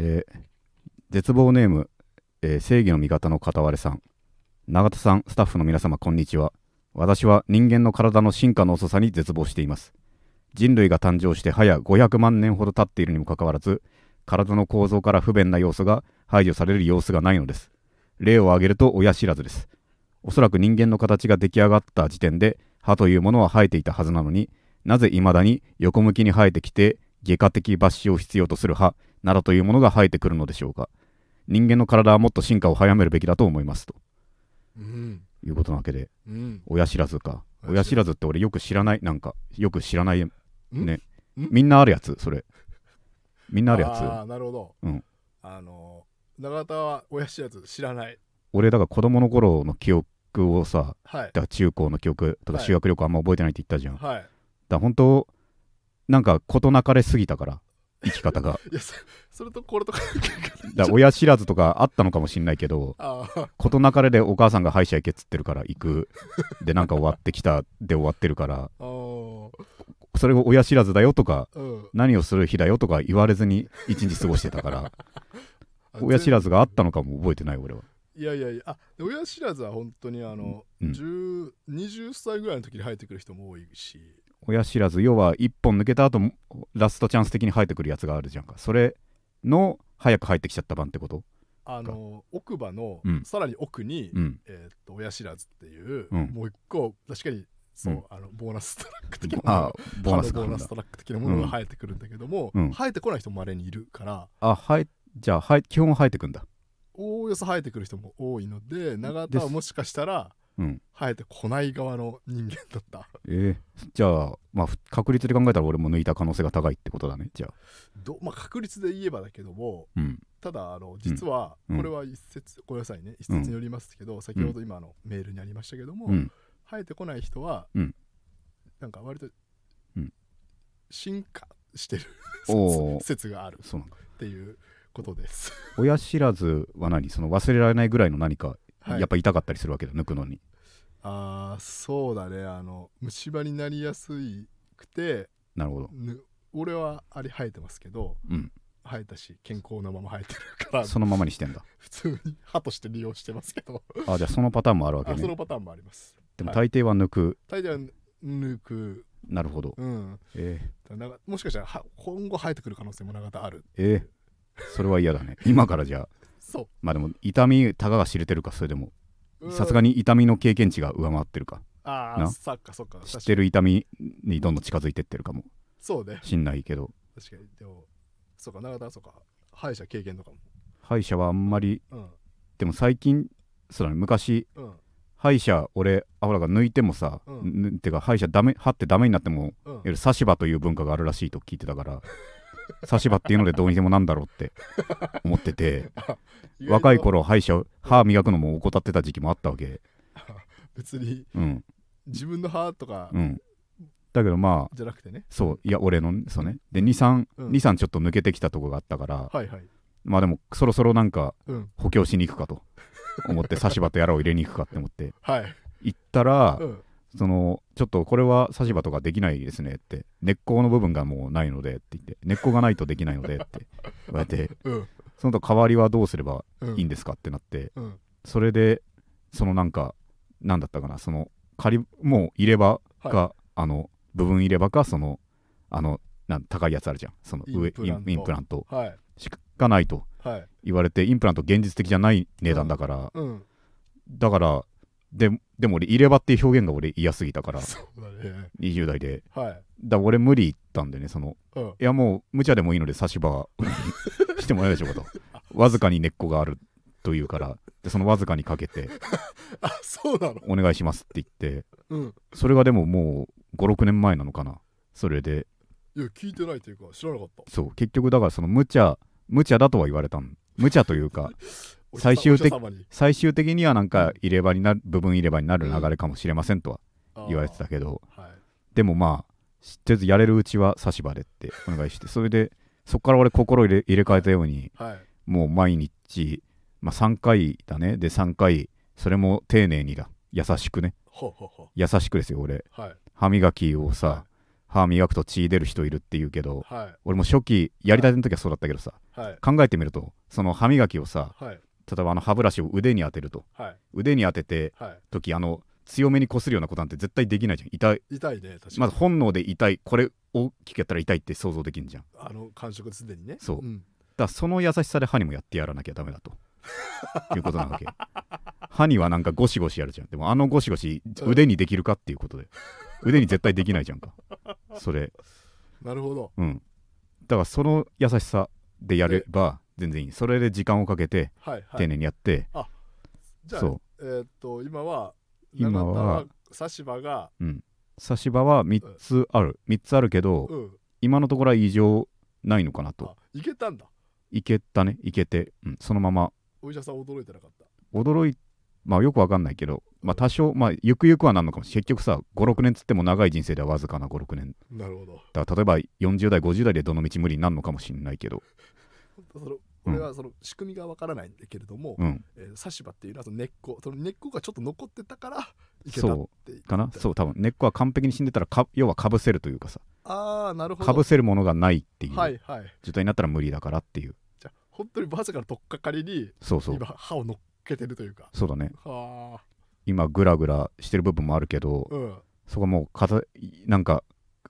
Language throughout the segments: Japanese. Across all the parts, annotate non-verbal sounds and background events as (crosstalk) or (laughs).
えー絶望ネーム、えー正義の味方の片割れさん。永田さんスタッフの皆様こんにちは。私は人間の体の進化の遅さに絶望しています。人類が誕生して早500万年ほど経っているにもかかわらず体の構造から不便な要素が排除される様子がないのです。例を挙げると親知らずです。おそらく人間の形が出来上がった時点で歯というものは生えていたはずなのになぜ未だに横向きに生えてきて外科的抜歯を必要とする歯などというものが生えてくるのでしょうか。人間の体はもっと進化を早めるべきだと思いますと。うん。いうことなわけでうん。親知らずか。親親知らずって俺よく知らないなんかよく知らないね。ん？みんなあるやつそれ。みんなあるやああなるほど、うん。あの永田は親知らず知らない。つ俺だから子供の頃の記憶をさはい。だから中高の記憶とかはい。修学旅行あんま覚えてないって言ったじゃん、だかはいら本当なんか事なかれすぎたから生き方が。(laughs) いやそそれとこれとかだ親知らずとかあったのかもしんないけど事なかれでお母さんが歯医者行けっつってるから行く。(laughs) でなんか終わってきたで終わってるから。それを親知らずだよとかうん。何をする日だよとか言われずに一日過ごしてたから。(laughs) あ親知らずずがあったのかも覚えてない俺は。いやいやいや。あで親知らずは本当にあの、うん。10 20歳ぐらいの時に生えてくる人も多いし親知らず要は一本抜けた後ラストチャンス的に生えてくるやつがあるじゃんか。それの早く生えてきちゃった版ってこと？あの奥歯の、うん。さらに奥に、うん。えーっと親知らずっていう、うん。もう一個確かにそう、うん。あのボーナストラック的なものあボーナストラック的なものが生えてくるん。だけども、うん。生えてこない人もまれにいるからあはいじゃあはい基本は生えてくんだ。おおよそ生えてくる人も多いので永田はもしかしたらうん生えてこない側の人間だった。えー、じゃあまあふ確率で考えたら俺も抜いた可能性が高いってことだねじゃあ。ど、まあ、確率で言えばだけどもうん。ただあの実はうん。これは一説、ごめんなさいね。一説によりますけど、先ほど今のメールにありましたけども、うん。生えてこない人は、うん。なんか割と、うん。進化してる説があるそうなんだ。っていうことです。親知らずは何？その忘れられないぐらいの何か、はいやっぱ痛かったりするわけだ抜くのに。ああそうだね。あの虫歯になりやすくてなるほど。ぬ俺はあれ生えてますけどうん。生えたし健康なまま生えてるからそのままにしてんだ。(laughs) 普通に歯として利用してますけど。あじゃあそのパターンもあるわけね。あそのパターンもあります。でもはい。大抵は抜く、大抵は抜く。なるほど。うん。えだからなもしかしたらは今後生えてくる可能性も長々ある。ー、え。ーそれは嫌だね。今からじゃあそまあでも痛みたかが知れてるかそれでも。うさすがにに痛みの経験値が上回ってるか。なああそっかそっか。知ってる痛みにどんどん近づいてってるかも。そうね。しんないけど。確かに。でもそうか長田はそうか。歯医者経験とか歯医者はあんまりもでも最近そうだね昔うん。うん歯医者俺アホラが抜いてもさ、うん。ぬてか歯医者ダメ歯ってダメになってもうん。し歯という文化があるらしいと聞いてたから (laughs) 差し歯っていうのでどうにでもなんだろうって思ってて若い頃歯医者歯磨くのも怠ってた時期もあったわけ。(laughs) 別にうん。自分の歯とかうん。だけどまあじゃなくてね。そういや俺のねそうね。で23、うん。23ちょっと抜けてきたとこがあったからはいはい。まあでもそろそろなんかうん。補強しに行くかと思って差し歯とやらを入れに行くかって思って。はい。行ったら、うんそのちょっとこれは差し歯とかできないですねって根っこの部分がもうないのでって言って根っこがないとできないのでって言われてうん。そのと代わりはどうすればうんいいんですかってなってうん。それでそのなんかなんだったかなその仮もう入れ歯か、はあの部分入れ歯かそのあのなん高いやつあるじゃん。その上インプラント。しかないとはい。言われてインプラント現実的じゃない値段だから、うん。だからででも俺入れ歯っていう表現が俺嫌すぎたから。そうだね。20代で。はい。だから俺無理言ったんでねその。うん。いやもう無茶でもいいので差し歯 (laughs) してもらえるでしょうかと。(laughs) わずかに根っこがあるというから。でそのわずかにかけて。(laughs) あそうなの？お願いしますって言って。うん。それがでももう56年前なのかな。それで。いや聞いてないというか知らなかった。そう。結局だからその無茶無茶だとは言われたん。無茶というか最終的最終的にはなんか入れ歯になる部分入れ歯になる流れかもしれませんとは言われてたけど、はい。でもまあ知ってずやれるうちは差し歯でってお願いしてそれでそこから俺心入れ入れ替えたようにはい。もう毎日、まあ、3回だね。で3回それも丁寧にだ。優しくね。優しくですよ俺。うはい。歯磨きをさ、は歯磨くと血出る人いるって言うけどはい。俺も初期やりたての時はそうだったけどさはい。考えてみるとその歯磨きをさはい例えばあの歯ブラシを腕に当てると。はい。腕に当ててはい。時あの強めに擦るようなことなんて絶対できないじゃん。痛い。痛いね確かに。まず本能で痛い。これ大きくやったら痛いって想像できんじゃん。あの感触すでにね。そう。うん。らその優しさで歯にもやってやらなきゃダメだと。(laughs) いうことなわけ。歯にはなんかゴシゴシやるじゃん。でもあのゴシゴシうん。腕にできるかっていうことで。腕に絶対できないじゃんか。それ。なるほど。うん。だからその優しさでやれば全然いい。それで時間をかけてはいはい。丁寧にやって、じゃあそえーっと今は今は差し歯がううん。差し歯は3つある。3つあるけど、うん。今のところは異常ないのかなと。あいけたんだ。いけたね。いけて、うん、そのまま。お医者さん驚いてなかった。驚いまあよくわかんないけどまあ多少まあゆくゆくはなんのかも。しれない結局さ56年つっても長い人生ではわずかな56年。なるほど。だから例えば40代50代でどの道無理になるのかもしれないけど。(laughs) そのうん。俺はその仕組みがわからないんだけれども、うん。えー、差し歯っていうのはその根っこその根っこがちょっと残ってたからいけたっそてう。かな。そう多分根っこは完璧に死んでたらか要はかぶせるというかさ。ああなるほど。かぶせるものがないっていう。はいはい。状態になったら無理だからっていう。じゃあ本当にわずかな取っかかりにそうそう。今歯を乗っけてるというか。そうだね。はあ。今グラグラしてる部分もあるけどうん。そこはもうかたなんか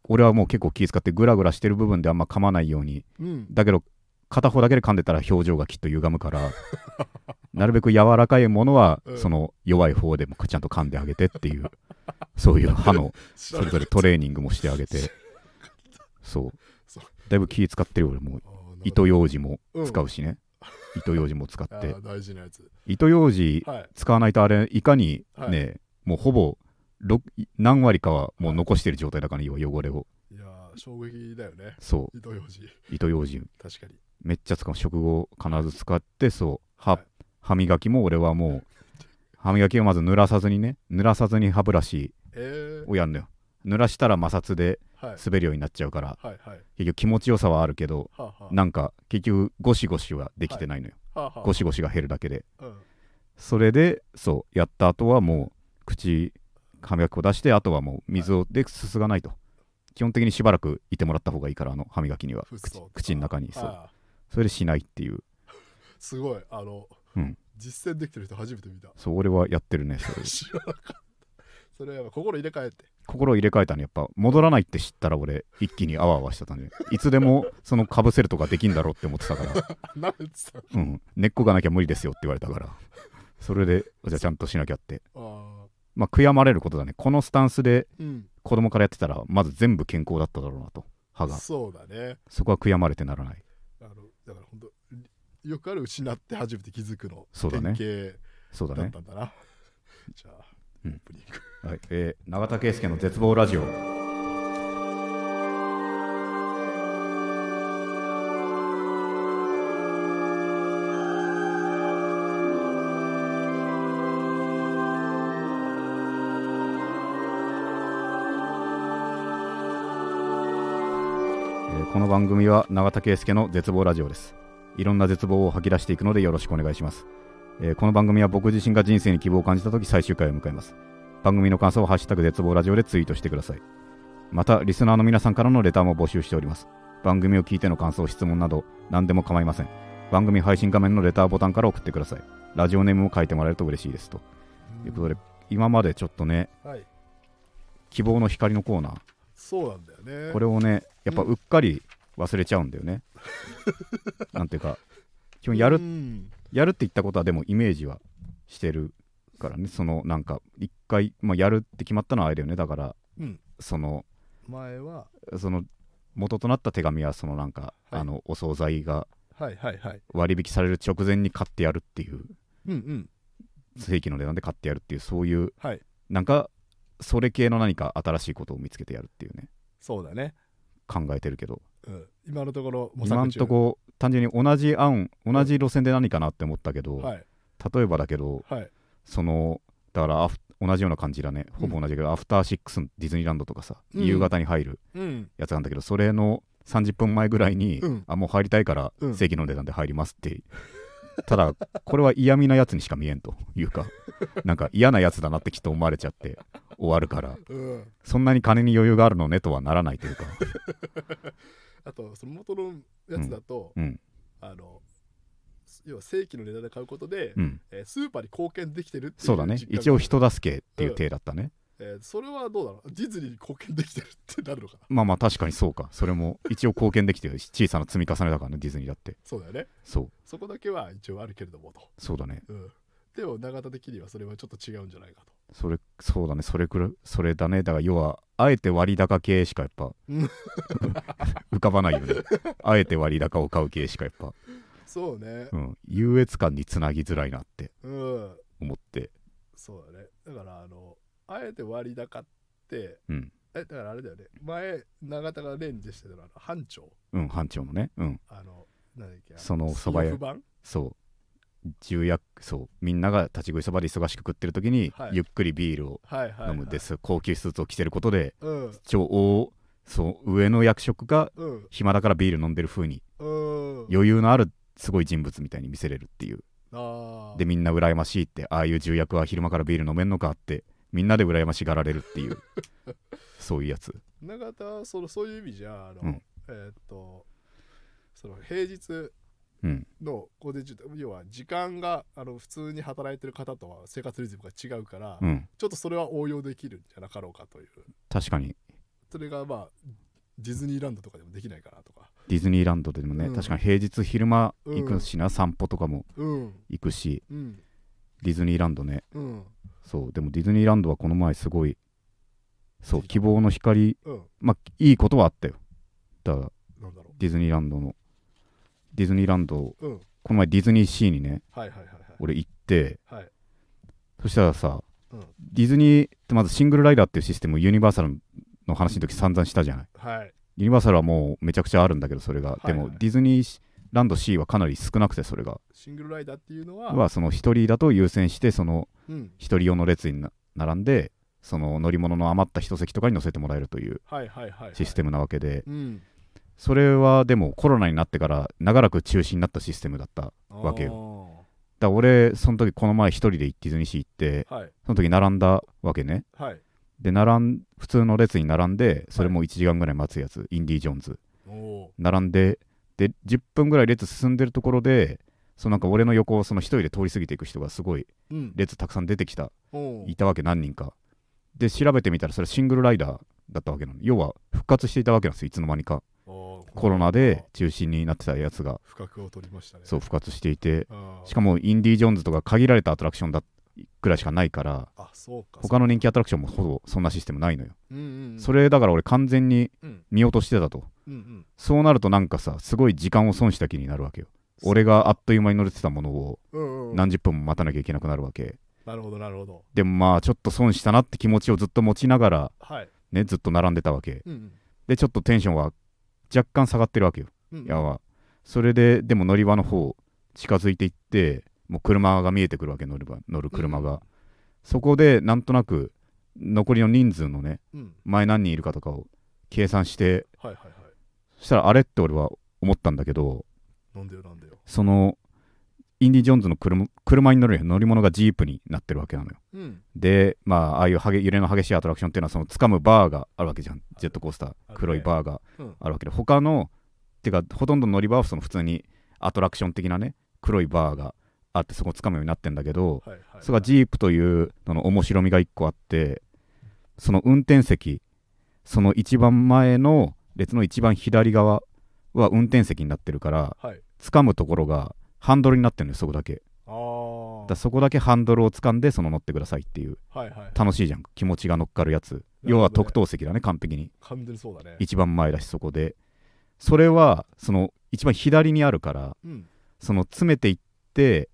俺はもう結構気遣ってグラグラしてる部分であんま噛まないように。うん。だけど片方だけで噛んでたら表情がきっと歪むから (laughs) なるべく柔らかいものはうん。その弱い方でもちゃんと噛んであげてっていうそういう歯のそれぞれトレーニングもしてあげて。そう。だいぶ気使ってるよ俺も糸ようじも使うしね。糸ようじも使って。(laughs) 大事なやつ。糸ようじはい。使わないとあれいかにはい。ねもうほぼろ何割かはもう残してる状態だから要は汚れを。いやー衝撃だよね。そ糸ようじ。う糸ようじ。確かにめっちゃ使う食後必ず使ってそう。歯,、はい。歯磨きも俺はもう歯磨きをまず濡らさずにね濡らさずに歯ブラシえー、をやるのよ。濡らしたら摩擦ではい。滑るようになっちゃうからはいはい。結局気持ちよさはあるけどはあはあ。なんか結局ゴシゴシはできてないのよ、はあはあ。ゴシゴシが減るだけで。うん。それでそう。やった後はもう口歯磨きを出してあとはもう水をですすがないと。基本的にしばらくいてもらった方がいいからあの歯磨きには。口の中にそう。はあそれでしないっていう。すごい。あの、うん。実践できてる人初めて見た。そう俺はやってるねそれ。(laughs) 知らなかった。それは心入れ替えて。心を入れ替えたのやっぱ戻らないって知ったら俺一気にあわあわしてたんでいつでもそのかぶせるとかできんだろうって思ってたから、何言ってた。うん、根っこがなきゃ無理ですよって言われたから。それでじゃあちゃんとしなきゃって。あまあ悔やまれることだね。このスタンスで子供からやってたらまず全部健康だっただろうなと。歯が。そうだね。そこは悔やまれてならないよくある失って初めて気づくの。そうだね。典型だったんだな。(laughs) じゃあ、うん。はい。えー永田圭介の絶望ラジオ。えーこの番組は永田圭介の絶望ラジオですいろんな絶望を吐き出していくのでよろしくお願いします、えーこの番組は僕自身が人生に希望を感じた時最終回を迎えます。番組の感想をハッシュタグ絶望ラジオでツイートしてください。またリスナーの皆さんからのレターも募集しております。番組を聞いての感想質問など何でも構いません。番組配信画面のレターボタンから送ってください。ラジオネームを書いてもらえると嬉しいですということで今までちょっとねはい。希望の光のコーナー。そうなんだよね。これをねやっぱうっかり忘れちゃうんだよね、(laughs) なんていうか基本やるうんやるって言ったことはでもイメージはしてるからね。そのなんか一回、まあ、やるって決まったのはあれだよね。だからうん。その前はその元となった手紙はそのなんか、はい。あのお惣菜が割引される直前に買ってやるっていううんうん。正規の値段で買ってやるっていうそういうはい。なんかそれ系の何か新しいことを見つけてやるっていうね。そうだね、考えてるけどうん、今のところ模索中。今んとこ単純に同じ案同じ路線で何かなって思ったけど、はい。例えばだけどはい。そのだからアフ同じような感じだね。ほぼ同じだけど、アフターシックスディズニーランドとかさ、うん。夕方に入るうん。やつなんだけどそれの30分前ぐらいに、うん。あもう入りたいからうん。正規の値段で入りますって。ただこれは嫌味なやつにしか見えんというか (laughs) なんか嫌なやつだなってきっと思われちゃって終わるから。うん。そんなに金に余裕があるのねとはならないというか (laughs) あとその元のやつだと、うん。あの要は正規の値段で買うことで、うん。えースーパーに貢献できてるっていうそうだね。一応人助けっていう体だったね、えーそれはどうだろう？ディズニーに貢献できてるってなるのかな？まあまあ確かにそうか。それも一応貢献できてるし小さな積み重ねだからねディズニーだって。そうだよね。そう。そこだけは一応あるけれどもと、そうだね。うん、でも永田的にはそれはちょっと違うんじゃないかと。それそうだね。それくらいそれだね。だから要はあえて割高系しかやっぱうん (laughs) 浮かばないよね。あえて割高を買う系しかやっぱ、そうね。うん、優越感につなぎづらいなってうん。思って。そうだね。だからあのあえて割高ってうん。えだからあれだよね。前永田がレンジしてたのは班長。うん班長のね。うん。あのなんだっけあその蕎麦屋。そう重役そうみんなが立ち食いそばで忙しく食ってる時に、はい。ゆっくりビールをはいはい、はい、飲むです、高級スーツを着てることでうん。超大そう上の役職がうん。暇だからビール飲んでる風にうん。余裕のあるすごい人物みたいに見せれるっていう。でみんな羨ましいってああいう重役は昼間からビール飲めんのかってみんなで羨ましがられるっていう (laughs) そういうやつ。永田はそのそういう意味じゃあの、うん。えーっとその平日うんの午前中要は時間があの普通に働いてる方とは生活リズムが違うから、うん。ちょっとそれは応用できるんじゃなかろうかという。確かに。それがまあディズニーランドとかでもできないかなとか。ディズニーランドでもね、うん。確かに平日昼間行くしな、散歩とかもうん。行くし。うん。ディズニーランドね。うん。そう。でもディズニーランドはこの前すごいそう希望の光うん。まあいいことはあったよ。だからディズニーランドのディズニーランドううん。この前ディズニーシーにねはいはいはい俺行ってはい。はいそしたらさうん。ディズニーってまずシングルライダーっていうシステムユニバーサルの話の時散々したじゃない。はい。ユニバーサルはもうめちゃくちゃあるんだけどそれが、はいでもはい。ディズニーランド C はかなり少なくてそれが。シングルライダーっていうのははその1人だと優先してそのうん。1人用の列にな並んでその乗り物の余った一席とかに乗せてもらえるというはいはいはいはい。システムなわけで、うんそれはでもコロナになってから長らく中止になったシステムだったわけよ。よだから俺その時この前一人でディズニーシー行ってはい。その時並んだわけね。はい。で並ん普通の列に並んでそれも1時間ぐらい待つやつ、インディ・ジョーンズ。並んでで10分ぐらい列進んでるところでそのなんか俺の横をその一人で通り過ぎていく人がすごいうん。列たくさん出てきたおー。いたわけ何人か。で調べてみたらそれシングルライダーだったわけなの。要は復活していたわけなんですよいつの間にかコロナで中止になってたやつが不覚を取りましたね。そう復活していてしかもインディ・ジョーンズとか限られたアトラクションだぐらいしかないか。ら他の人気アトラクションもほぼそんなシステムないのよ、それだから俺完全にうん。見落としてたと。そうなるとなんかさすごい時間を損した気になるわけよ。俺があっという間に乗れてたものを何十分も待たなきゃいけなくなるわけ。なるほどなるほど。でもまあちょっと損したなって気持ちをずっと持ちながらはい。ねずっと並んでたわけ。でちょっとテンションは若干下がってるわけよ。うんやばそれででも乗り場の方近づいていってもう車が見えてくるわけ乗る場乗る車が、うん。そこでなんとなく残りの人数のねうん。前何人いるかとかを計算してはいはいはい。そしたらあれって俺は思ったんだけどなんでよなんでよ。そのインディ・ジョーンズの車車に乗る乗り物がジープになってるわけなのよ。うん。でまあああいう揺れの激しいアトラクションっていうのはその掴むバーがあるわけじゃん。ジェットコースター黒いバーがうん。あるわけで他のてかほとんどの乗り場はその普通にアトラクション的なね黒いバーがあってそこを掴むようになってんだけどはいはいはい。それがジープというのの面白みが1個あってその運転席その一番前の列の一番左側は運転席になってるからはい。掴むところがハンドルになってるのよそこだけ。だそこだけハンドルを掴んでその乗ってくださいっていう。はいはい。楽しいじゃん。気持ちが乗っかるやつ。ね。要は特等席だね完璧に。完全にそうだね。一番前だしそこで。それはその一番左にあるからうん。その詰めていって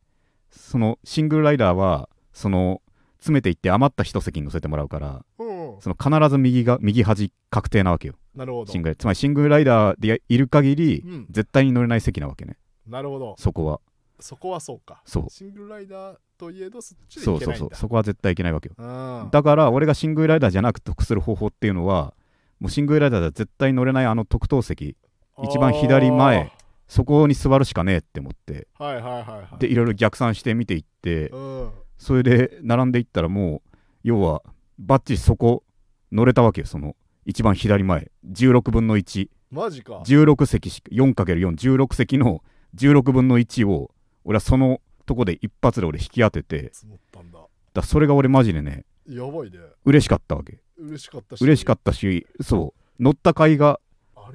そのシングルライダーはその詰めていって余った一席に乗せてもらうからうんその必ず右が右端確定なわけよ。なるほど。シングルつまりシングルライダーでいる限りうん。絶対に乗れない席なわけねなるほど。そこは。そこはそうか。そう。シングルライダーといえどそっちでそうそうそう。そこは絶対いけないわけよ。うん。だから俺がシングルライダーじゃなく得する方法っていうのはもうシングルライダーでは絶対乗れないあの特等席一番左前そこに座るしかねえって思って。はいはいはいはい。でいろいろ逆算して見ていってうん。それで並んでいったらもう要はバッチリそこ乗れたわけよその一番左前。16分の1マジか。16席し 4×416 席の16分の1を俺はそのとこで一発で俺引き当てて積もったんだ。だそれが俺マジでねやばいね。嬉しかったわけ。嬉しかったし。嬉しかったしそう。乗った甲斐が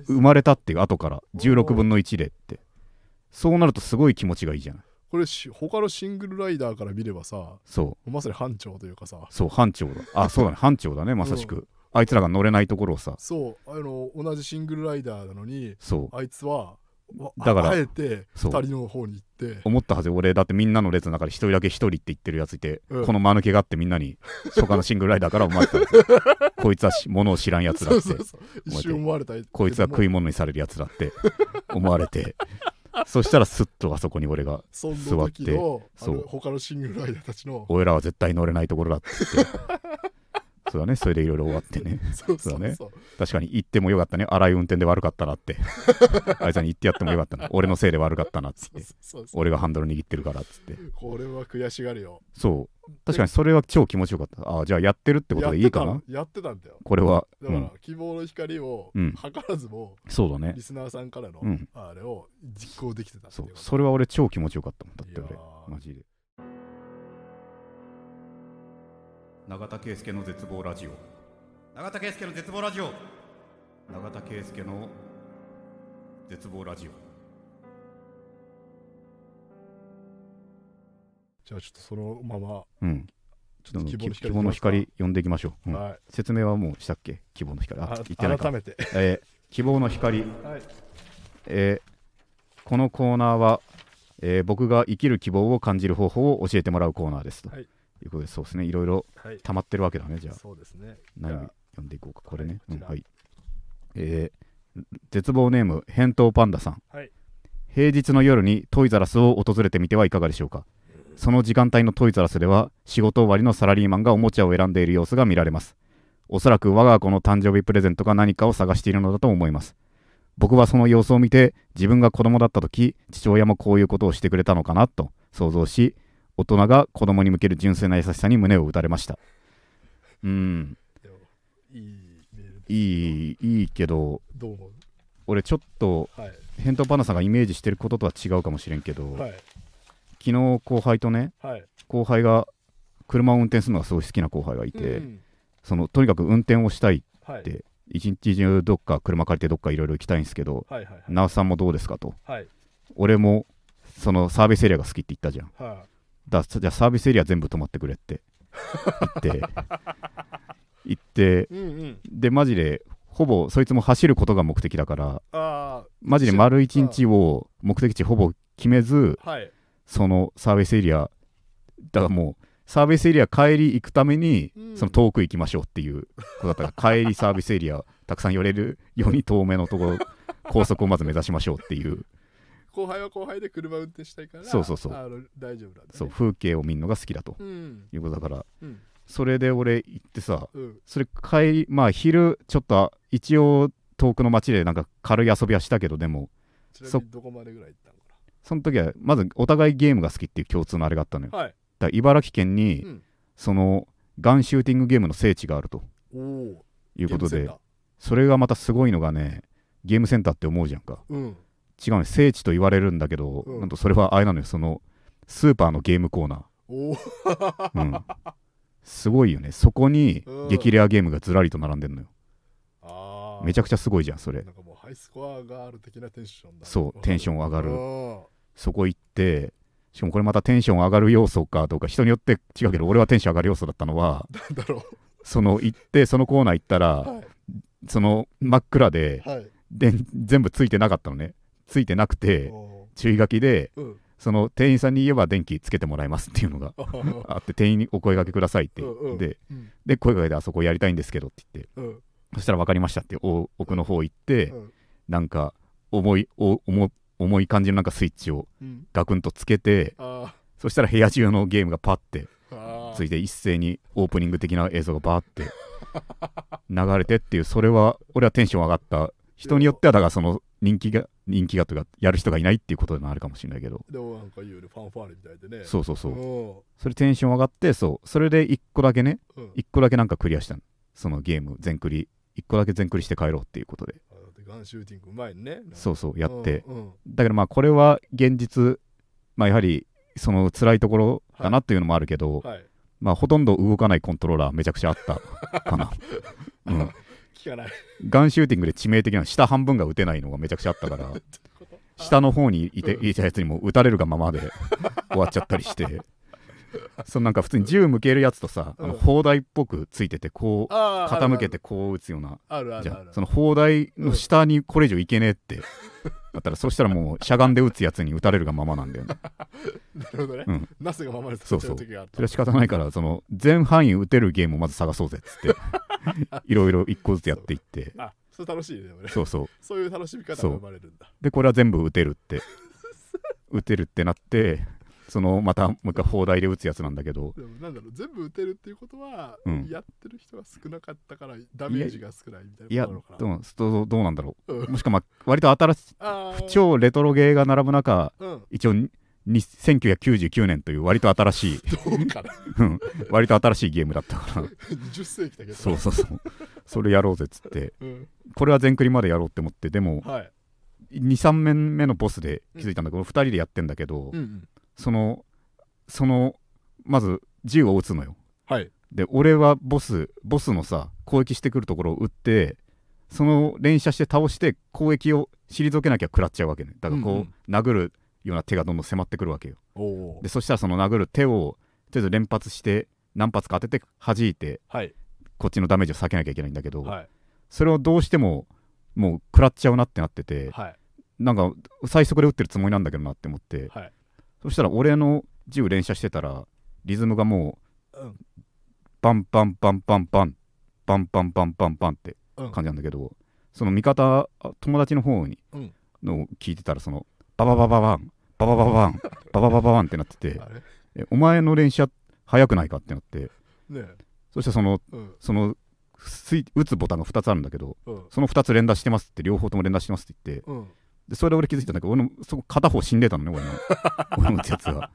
生まれたっていう後から16分の1でって。そうなるとすごい気持ちがいいじゃんこれし他のシングルライダーから見ればさそう。まさに班長というかさ。そう班長だ。あそうだね。班長だねまさしく、あいつらが乗れないところをさ。そう。あの同じシングルライダーなのにそう。あいつはわだからあえてそう。二人の方に行って。思ったはず俺だってみんなの列の中で一人だけ一人って言ってるやついて、うん。この間抜けがあってみんなに (laughs) 他のシングルライダーから思われてた。こいつはし物を知らんやつだって。一瞬思われたこいつは食いい物にされるやつだって (laughs) 思われて。そしたらスッとあそこに俺がその時のあそう。の他のシングルライダーたちの。俺らは絶対乗れないところだって言って (laughs) そうだね。それでいろいろ終わってね。(laughs) そうそだねそう。うそう確かに言ってもよかったね。荒い運転で悪かったなって。(laughs) あいつらに言ってやってもよかったな。俺のせいで悪かったなっって。俺がハンドル握ってるからっつって。これは悔しがるよ。そう。確かにそれは超気持ちよかった。ああじゃあやってるってことでいいかな？やってたんだよ。これは、だからうん、希望の光をうん。図らずもそうだね。リスナーさんからのうん。あれを実行できてたそいうそれは俺超気持ちよかったもん。だって俺。マジで永田圭介の絶望ラジオ。永田圭介の絶望ラジオ。永田圭介の絶望ラジオ。じゃあちょっとそのままうん。ちょっと希望の光希望の光呼んでいきましょう、うん。はい。説明はもうしたっけ？希望の光。ああ言ってないか。改めて。えー希望の光、はい。えーこのコーナーは、えー僕が生きる希望を感じる方法を教えてもらうコーナーですと、はいい、うことでそうですね。いろいろはい。溜まってるわけだねじゃあ。そうですね。何読んでいこうか。これね、はいうんはい。えー絶望ネーム返答パンダさん。はい。平日の夜にトイザラスを訪れてみてはいかがでしょうか。その時間帯のトイザラスでは仕事終わりのサラリーマンがおもちゃを選んでいる様子が見られます。おそらく我が子の誕生日プレゼントか何かを探しているのだと思います。僕はその様子を見て自分が子供だった時父親もこういうことをしてくれたのかなと想像し大人が子供に向ける純粋な優しさに胸を打たれました。うん。いいいいけどどう思う？俺ちょっとはい。返答パナさんがイメージしてることとは違うかもしれんけど、はい。昨日後輩とねはい。後輩が車を運転するのがすごい好きな後輩がいて、うんそのとにかく運転をしたいはい。で一日中どっか車借りてどっかいろいろ行きたいんですけどはいはいはい。直さんもどうですかと。はい。俺もそのサービスエリアが好きって言ったじゃん。はだじゃあサービスエリア全部止まってくれって。言って。(laughs) 言って。いうんうん。でマジでほぼそいつも走ることが目的だからあマジで丸一日を目的地ほぼ決めずあはい。そのサービスエリアだからもうサービスエリア帰り行くために、うん。その遠く行きましょうっていうことだったから (laughs) 帰りサービスエリアたくさん寄れるように遠めのところ高速をまず目指しましょうっていう後輩は後輩で車運転したいからそうそうそう。あの大丈夫なんだね。そう風景を見るのが好きだと。うん。いうことだから。うん。それで俺行ってさうん。それ帰りまあ昼ちょっと一応遠くの街でなんか軽い遊びはしたけどでも。そにどこまでぐらい行ったのかその時はまずお互いゲームが好きっていう共通のあれがあったのよ。はい。ら茨城県にうん。そのガンシューティングゲームの聖地があると。いうことで。それがまたすごいのがねゲームセンターって思うじゃんか。うん違うね聖地と言われるんだけど、うん。なんとそれはあれなのよ。そのスーパーのゲームコーナー、うん、すごいよね。そこにうん。激レアゲームがずらりと並んでんのよ。ああめちゃくちゃすごいじゃんそれ。なんかもうハイスコアがある的なテンションだ。そうテンション上がる。うん。そこ行ってしかもこれまたテンション上がる要素かどうか人によって違うけど俺はテンション上がる要素だったのはなんだろその行ってそのコーナー行ったら、うはい。その真っ暗ではい。で全部ついてなかったのねついてなくてお注意書きでーうん。その店員さんに言えば電気つけてもらいますっていうのが (laughs) あって店員にお声掛けくださいって、うんうん。でうん。で声かけてあそこやりたいんですけどって言ってうん。そしたら分かりましたってお奥の方行って、うん。なんか重いお重重い感じのなんかスイッチをうん。ガクンとつけてあそしたら部屋中のゲームがパッてついて一斉にオープニング的な映像がバーって流れてっていうそれは俺はテンション上がった。人によってはだからその人気が人気がとかやる人がいないっていうことでもあるかもしれないけど。でもなんか言うねファンファーレみたいでね。そうそうそう。うそれテンション上がってそう。それで1個だけねんうん。1個だけなんかクリアしたの。そのゲーム全クリ。1個だけ全クリして帰ろうっていうことで。ガンシューティングね。そうそうやって。うんうん。だけどまあこれは現実まあやはりその辛いところだなっていうのもあるけど、はい。まあほとんど動かないコントローラーめちゃくちゃあったかな、(laughs) うん、聞かない。ガンシューティングで致命的な下半分が打てないのがめちゃくちゃあったから (laughs) 下の方にいてうん。いたやつにも打たれるがままで (laughs) 終わっちゃったりして。そのなんか普通に銃向けるやつとさ、あのうん砲台っぽくついててこう傾けてこう打つような。じゃあその砲台の下にこれ以上いけねえって、(laughs) だったらそしたらもうしゃがんで打つやつに打たれるがままなんだよね。(laughs) なるほどね、うん。ナスがままでそうそう。それは仕方ないからその全範囲打てるゲームをまず探そうぜっつって (laughs) いろいろ一個ずつやっていって。あそれ楽しいねそうそう。そういう楽しみ方が生まれるんだ。でこれは全部打てるって。(laughs) 打てるってなってそのまたもう一回砲台で打つやつなんだけど。でもなんだろう全部打てるっていうことは、うん。やってる人が少なかったからダメージが少ないみたいいやなことな。のかなどうどうどうなんだろう。ん。うもしくはまあ割と新しいあー。超レトロゲーが並ぶ中うん。一応にに1999年という割と新しい。どうかな。うん。割と新しいゲームだったから。20世紀だけど。そうそうそう。それやろうぜっつって。うん、これは全クリまでやろうって思ってでもはい、23面目のボスで気づいたんだけど、2人でやってんだけど、うんうん、そのそのまず銃を撃つのよ。はい。で俺はボスボスのさ攻撃してくるところを撃ってその連射して倒して攻撃を退けなきゃ食らっちゃうわけね。だからこう、うんうん。殴るような手がどんどん迫ってくるわけよ。でそしたらその殴る手をとりあえず連発して何発か当てて弾いてはい。こっちのダメージを避けなきゃいけないんだけど、はい。それをどうしてももう食らっちゃうなってなっててはい。なんか最速で撃ってるつもりなんだけどなって思ってはいそしたら俺の銃連射してたらリズムがもううん。パンパンパンパンパンパンパンパンパンパンってうん。感じなんだけどその味方あ友達の方にうん。のを聞いてたらそのバババババンバババババンバババババンってなっててお前の連射速くないかってなってねそしてそのそのスイ撃つボタンが2つあるんだけどうん。その2つ連打してますって両方とも連打してますって言ってうんでそれで俺気づいたんだけど俺のそこ片方死んでたのね俺の (laughs) 俺のやつが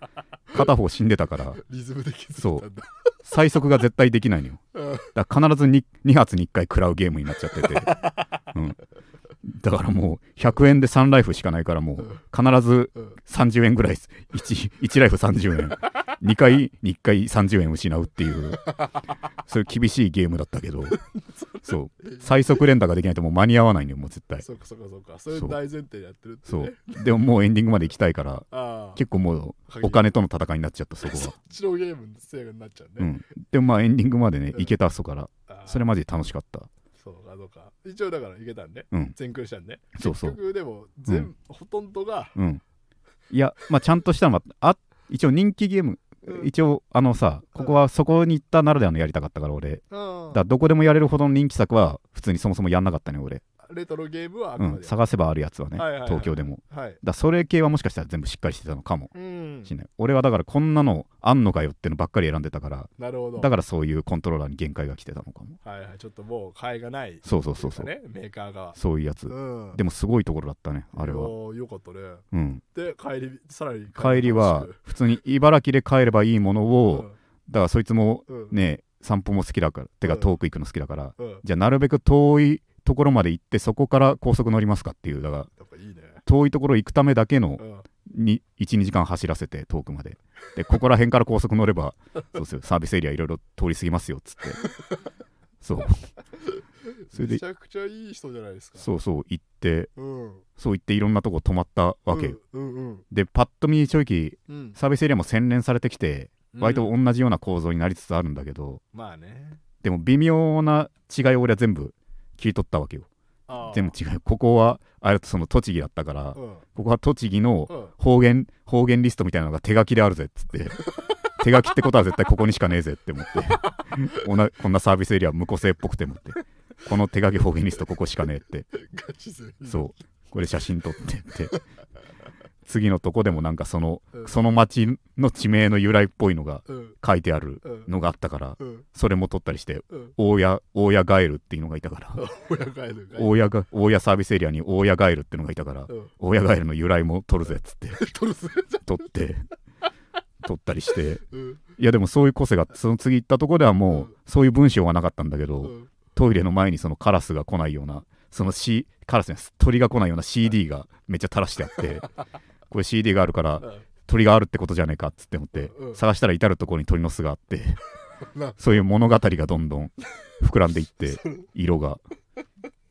片方死んでたから。リズムで気づいたんだ。最速が絶対できないのよ。うん。だから必ず 2, 2発に1回食らうゲームになっちゃってて、うん、だからもう100円で3ライフしかないからもう必ずうん。30円ぐらい 1, 1ライフ30円2回に1回30円失うっていう。そういう厳しいゲームだったけど。(laughs) そう最速連打ができないともう間に合わないのよもう絶対。そうかそうかそうか。それ大前提でやってるってそねう。でももうエンディングまで行きたいから結構もうお金との戦いになっちゃったそこそっは、ちのゲームのせいになっちゃうね、うん、でもまあエンディングまでねうん。行けたそこから。それマジで楽しかったそうかそうか。一応だからいけたんねうん。全クリしたんねそうそう。結局でも全、うんほとんどが、うん。いやまあちゃんとしたのはあ一応人気ゲーム。うん。一応あのさここはそこに行ったならではのやりたかったから俺。うん。だからどこでもやれるほどの人気作は普通にそもそもやんなかったね俺、レトロゲームはあくうん、探せばあるやつはね、はいはいはい。東京でも。はい。だそれ系はもしかしたら全部しっかりしてたのかもうんしれない、俺はだからこんなのあんのかよってのばっかり選んでたからなるほど。だからそういうコントローラーに限界が来てたのかも。はいはい。ちょっともう買いがない。そうそうそうそう。ねメーカーが。そういうやつ、うん。でもすごいところだったねあれは。よかったね。うん。で帰りさらに帰りは普通に茨城で帰ればいいものを、だからそいつもうんうん。ね散歩も好きだからてかうん。遠く行くの好きだから、うん。じゃあなるべく遠いところまで行ってそこから高速乗りますかっていうだから遠いところ行くためだけのうん。に12時間走らせて遠くまで。でここら辺から高速乗れば (laughs) そうですよ。サービスエリアいろいろ通り過ぎますよっつって。(laughs) そう。それでめちゃくちゃいい人じゃないですか。そうそう行ってうん。そう行っていろんなとこ泊まったわけ。でパッと見正直うん。サービスエリアも洗練されてきて割と同じような構造になりつつあるんだけど、まあね。でも微妙な違いを俺は全部切り取ったわけよ。全部違う。ここはあれその栃木だったから、うん。ここは栃木のうん。方言方言リストみたいなのが手書きであるぜっつって。(laughs) 手書きってことは絶対ここにしかねえぜって思って。(laughs) こんなサービスエリア無個性っぽくて思って。この手書き方言リストここしかねえって。そう。これ写真撮ってって次のとこでもなんかその、うん。その町の地名の由来っぽいのがうん。書いてあるうん。のがあったからうん。それも取ったりしてうん。大家大家ガエルっていうのがいたから (laughs) 親ガエルが大家が大家サービスエリアに大家ガエルっていうのがいたからうん。大家ガエルの由来も取るぜっつって (laughs) 取るぜ。取って (laughs) 取ったりして。うん。いやでもそういう個性がその次行ったとこではもうそういう文章はなかったんだけど、うん。トイレの前にそのカラスが来ないようなその、C、カラスに鳥が来ないような CD がめっちゃ垂らしてあってこれ CD があるからうん。鳥があるってことじゃねえかっつって思ってうん探したら至るところに鳥の巣があって (laughs) なそういう物語がどんどん膨らんでいって (laughs) 色が。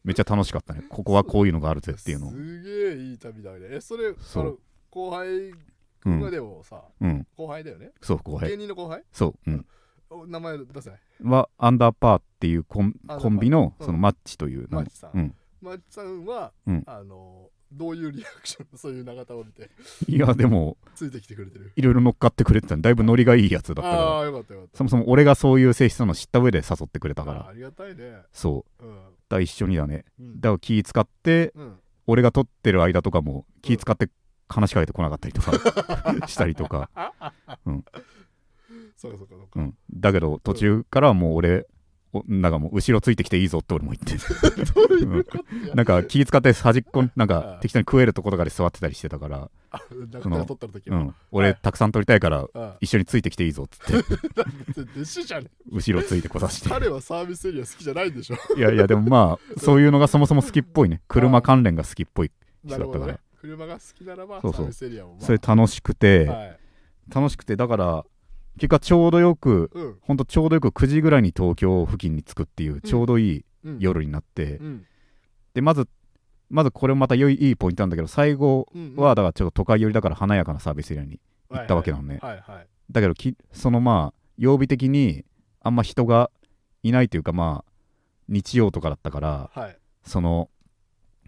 めっちゃ楽しかったね。ここはこういうのがあるぜっていうの。をすげえいい旅だね。えそれそう。後輩がうんでもさ、うん。後輩だよね？そう後輩。芸人の後輩？そううん。お名前出せない？はアンダーパーっていうコンコンビのうん。そのマッチというマッチさん。うん。マッチさんは、うん。あのどういうリアクションそういう永田を見て。いやでもついてきてくれてる。いろいろ乗っかってくれてたんだいぶノリがいいやつだったから。ああーよかったよかった。そもそも俺がそういう性質なの知った上で誘ってくれたから。ありがたいね。そううん。だ一緒にだね。うん。だから気使ってうん。俺が撮ってる間とかも気使って話しかけてこなかったりとか。(laughs) したりとか、そうかそうかそうか、うん、だけど途中からはもう俺おなんかもう後ろついてきていいぞって俺も言って。(laughs) どういうことやなんか気使って端っこなんあかあ適当に食えるとことかで座ってたりしてたから、俺いたくさん撮りたいからあ一緒についてきていいぞっつって。(laughs) 弟子じゃね後ろついてこさせて。彼はサービスエリア好きじゃないんでしょ。いやいやでもまあそういうのがそもそも好きっぽいね。車関連が好きっぽい。なるほどね。車が好きならばそうそう。サービスエリアも、まあ、それ楽しくて、はい。楽しくてだから結果ちょうどよくうん。ほんとちょうどよく9時ぐらいに東京付近に着くっていうちょうどいいうん。夜になって、うん。でまずまずこれもまた良いいいポイントなんだけど最後うんはだからちょっと都会寄りだから華やかなサービスエリアに行ったわけなのね、はいはい。だけどきそのまあ曜日的にあんま人がいないというかまあ日曜とかだったからはい。その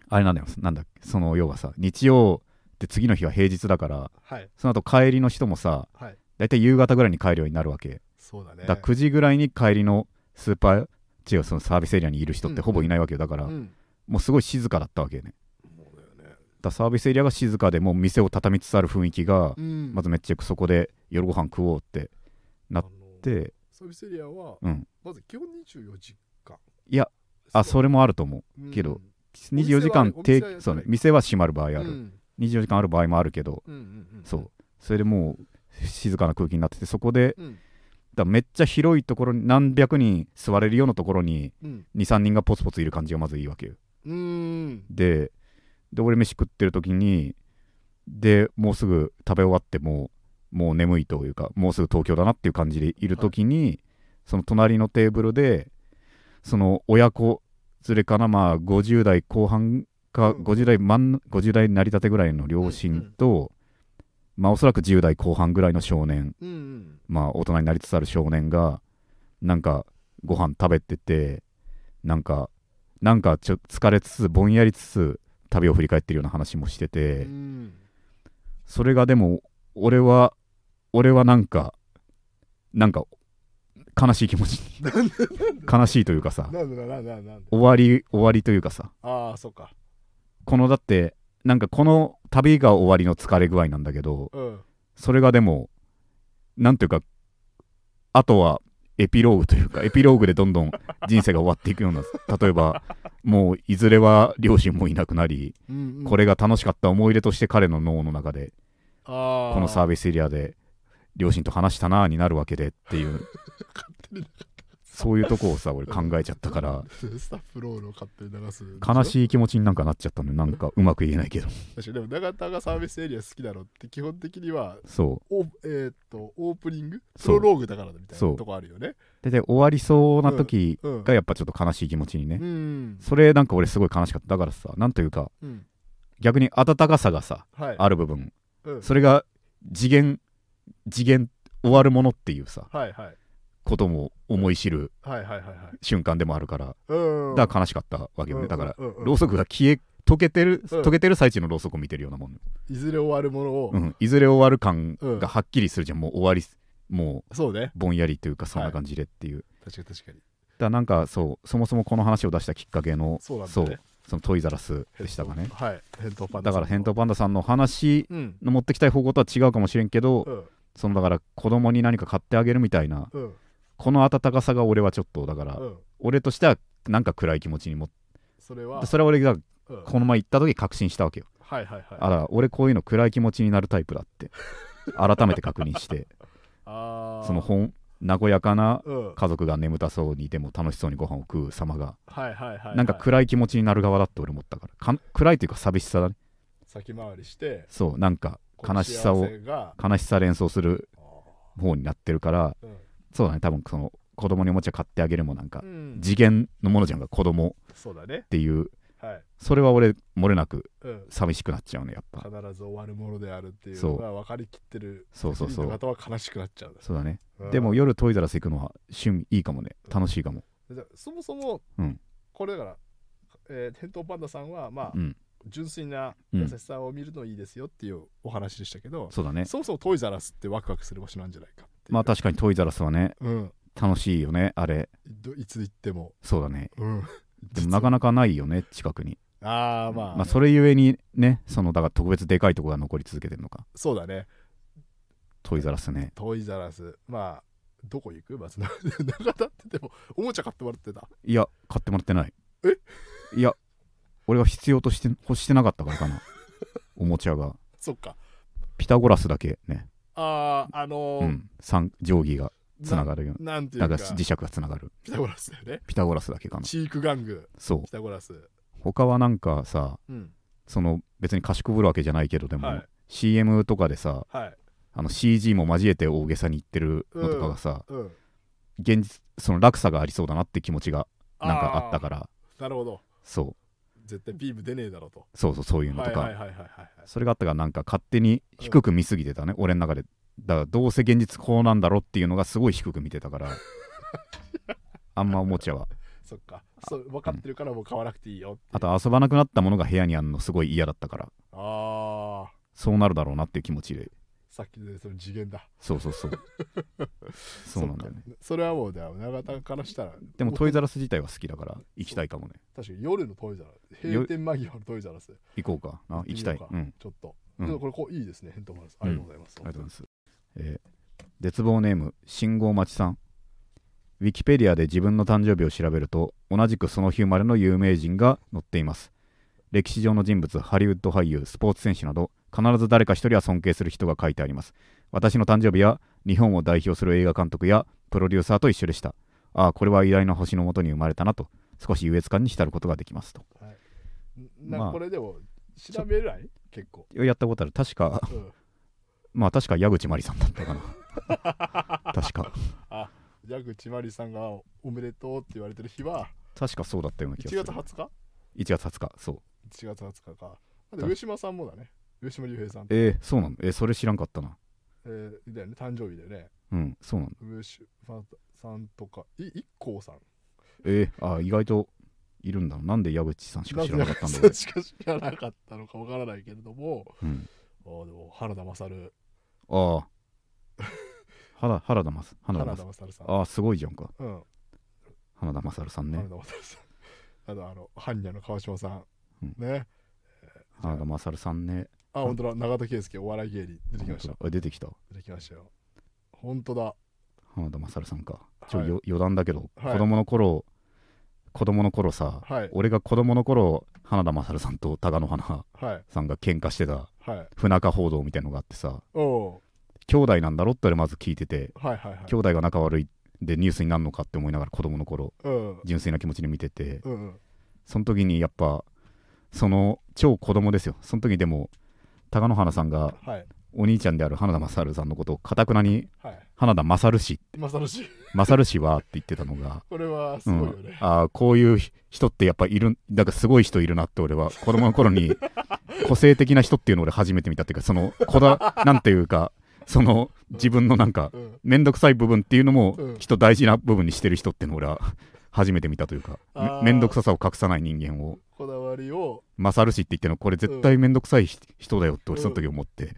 あれなんだよなんだその要はさ日曜って次の日は平日だからはい。その後帰りの人もさはい大体夕方ぐらいに帰るようになるわけ。そうだね。だから9時ぐらいに帰りのスーパー違うそのサービスエリアにいる人ってほぼいないわけよ。だから、うん。もうすごい静かだったわけね。だサービスエリアが静かでもう店を畳みつつある雰囲気が、うん。まずめっちゃそこで夜ご飯食おうってなってサービスエリアはうん。まず基本24時間。いやあそれもあると思う。うん。けどお店は24時間お店は定そう、ね、店は閉まる場合ある、うん。24時間ある場合もあるけどそう。それでもう静かな空気になっててそこでうん。だめっちゃ広いところに何百人座れるようなところにうん。23人がポツポツいる感じがまずいいわけよ。でで俺飯食ってる時にでもうすぐ食べ終わってもうもう眠いというかもうすぐ東京だなっていう感じでいる時に、その隣のテーブルでその親子連れかなまあ50代後半かうん。50代真ん50代成り立てぐらいの両親と、まあおそらく10代後半ぐらいの少年。うんうん。まあ大人になりつつある少年がなんかご飯食べててなんかなんかちょっと疲れつつぼんやりつつ旅を振り返ってるような話もしてて、うん。それがでも俺は俺はなんかなんか悲しい気持ち悲しいというかさ終わり終わりというかさ。ああそっか。このだってなんかこの旅が終わりの疲れ具合なんだけどうんそれがでもなんていうかあとはエピローグというかエピローグでどんどん人生が終わっていくような例えばもういずれは両親もいなくなりうんうん。これが楽しかった思い出として彼の脳の中であこのサービビスエリアで両親と話したなーになるわけでっていう (laughs) そういうとこをさ俺考えちゃったから。スタッフロールを勝手に流す悲いしい気持ちになんかなっちゃったの。よなんかうまく言えないけど。確かに。でも永田がサービスエリア好きだろって基本的にはそう。おえーっとオープニング？プロローグだからだみたいなとこあるよね。でで終わりそうな時うん。がやっぱちょっと悲しい気持ちにね。うん。それなんか俺すごい悲しかった。だからさなんというかうん。逆に温かさがさはい。ある部分。うん。それが次元次元終わるものっていうさ。はいはいことも思い知るはいはいはいはい。瞬間でもあるからうんだから悲しかったわけよね。だからろうそくが消え溶けてるうん。溶けてる最中のろうそくを見てるようなもん、いずれ終わるものを。うん、いずれ終わる感うん。がはっきりするじゃん。もう終わりもそうね。うぼんやりというかそんな感じでっていう、確かに確かに。だからなんかそうそもそもこの話を出したきっかけのそうね。そのトイザラスでしたかね。はい。返答パンダだから返答パパンダさんの話うん。の持ってきたい方向とは違うかもしれんけど、うん。そのだから子供に何か買ってあげるみたいなうんこの温かさが俺はちょっとだから、うん。俺としてはなんか暗い気持ちにもそれはそれは俺がうん。この前行った時確信したわけよ。はいはいはい。あら俺こういうの暗い気持ちになるタイプだって。改めて確認して。(laughs) その本和やかな家族が眠たそうにでも楽しそうにご飯を食う様がなんか暗い気持ちになる側だって俺思ったから。暗いというか寂しさだね。先回りして。そうなんか悲しさを悲しさ連想するあ方になってるからーうんそうだね。多分その子供におもちゃ買ってあげるもなんかうん。次元のものじゃんか子供。そうだね。っていう。はい。それは俺漏れなくうん。寂しくなっちゃうねやっぱ。必ず終わるものであるっていうそう。のが分かりきってるそうそうそう。方は悲しくなっちゃう。そうだね。うん。でも夜トイザラス行くのは趣味いいかもね。楽しいかも。でそもそも、うん。これだから、えー、返答パンダさんはまあ、うん。純粋なうん優しさを見るのいいですよっていうお話でしたけど、そうだね。そもそもトイザラスってワクワクする場所なんじゃないかまあ確かにトイザラスはねうん。楽しいよねあれ。どいつ行っても、そうだね。うん、でもなかなかないよね近くに。ああまあ、まあそれゆえにねそのだから特別でかいとこが残り続けてるのか。そうだね。トイザラスね。トイザラス。まあどこ行く？まず (laughs) 中田ってでもおもちゃ買ってもらってた？いや買ってもらってない。え？いや俺は必要として欲してなかったからかな。おもちゃが。(laughs) そっか。ピタゴラスだけねあああのーうん。三定規がつながるよななんていうんか。なか磁石がつながる。ピタゴラスだよね。ピタゴラスだけかな。チーク玩具。そう。ピタゴラス。他はなんかさうん。その別に賢ぶるわけじゃないけどでも、はい。CM とかでさはい。あの CG も交えて大げさに言ってるのとかがさ、うん。現実その落差がありそうだなって気持ちがなんかあったから。なるほど。そう絶対ビーム出ねえだろうと。そうそうそういうのとか、それがあったからなんか勝手に低く見すぎてたね、俺の中で。だからどうせ現実こうなんだろうっていうのがすごい低く見てたから。(laughs) あんまおもちゃはそっか。そう分かってるからもう買わなくていいよう。あと遊ばなくなったものが部屋にあるのすごい嫌だったから。あー。そうなるだろうなっていう気持ちでさっきのその次元だ。そうそうそう。(laughs) そうなんだよね。それはもうだ永田からしたらでもトイザラス自体は好きだから行きたいかもね。確かに夜のトイザラス閉店間際のトイザラス。行こうかな行きたい。うん。ちょっと、うん。でもこれこういいですねヘントマラスありがとうございます、ありがとうございます。えー絶望ネーム、信号待ちさん。ウィキペディアで自分の誕生日を調べると、同じくその日生まれの有名人が載っています。歴史上の人物、ハリウッド俳優、スポーツ選手など、必ず誰か一人は尊敬する人が書いてあります。私の誕生日は、日本を代表する映画監督やプロデューサーと一緒でした。ああ、これは偉大な星のもとに生まれたなと、少し優越感に浸ることができますと。なまあこれでも調べない？結構、やったことある。確か、うん、まあ確か矢口真理さんだったかな。(laughs) 確か。矢口真理さんがおめでとうって言われてる日は確かそうだったような気1がする。月20日？1月20日、そう。1月20日か上島さんもだね上島竜兵さんえー、そうなのえー、それ知らんかったな。えーだよね誕生日だよねうん、そうなの。上島さんとかい一光さんえー、あ意外といるんだ。なんで矢口さんしか知らなかったんだなろぜしか知らなかったのかわからないけれどもう。うん。あーでも原田勝ああ。(laughs) 原原田ます。原田勝さんああ、すごいじゃんか。うん花田勝さんね原。田勝さんあとあの般若の川島さん、うんね花田勝さんね。あ本当だ。永田圭介お笑い芸人。出てきました。出てきた？出てきましたよ。本当だ。花田勝さんか。ちょ、はいよ余談だけど、はい。子供の頃、子供の頃さ、はい。俺が子供の頃、花田勝さんと貴乃花はいさんが喧嘩してたはい。不仲報道みたいのがあってさ、おお兄弟なんだろって俺まず聞いてて、はいはいはい。兄弟が仲悪いでニュースになるのかって思いながら子供の頃うん。純粋な気持ちで見ててうんうん。その時にやっぱその超子供ですよ。その時でも貴乃花さんがはい。お兄ちゃんである花田勝さんのことをかたくなにはい。花田勝氏。今更しい勝氏はって言ってたのが、これはすうんごいよね、ああこういう人ってやっぱいるだからすごい人いるなって俺は子供の頃に (laughs) 個性的な人っていうのを俺初めて見たっていうかそのこだなんていうかその自分のなんかうん。めん。どくさい部分っていうのもうん。人大事な部分にしてる人っていうのを俺は初めて見たというかめあー。めんどくささを隠さない人間を。こだわりを。勝るしって言ってるのこれ絶対めん。どくさいひ人だよって俺その時思って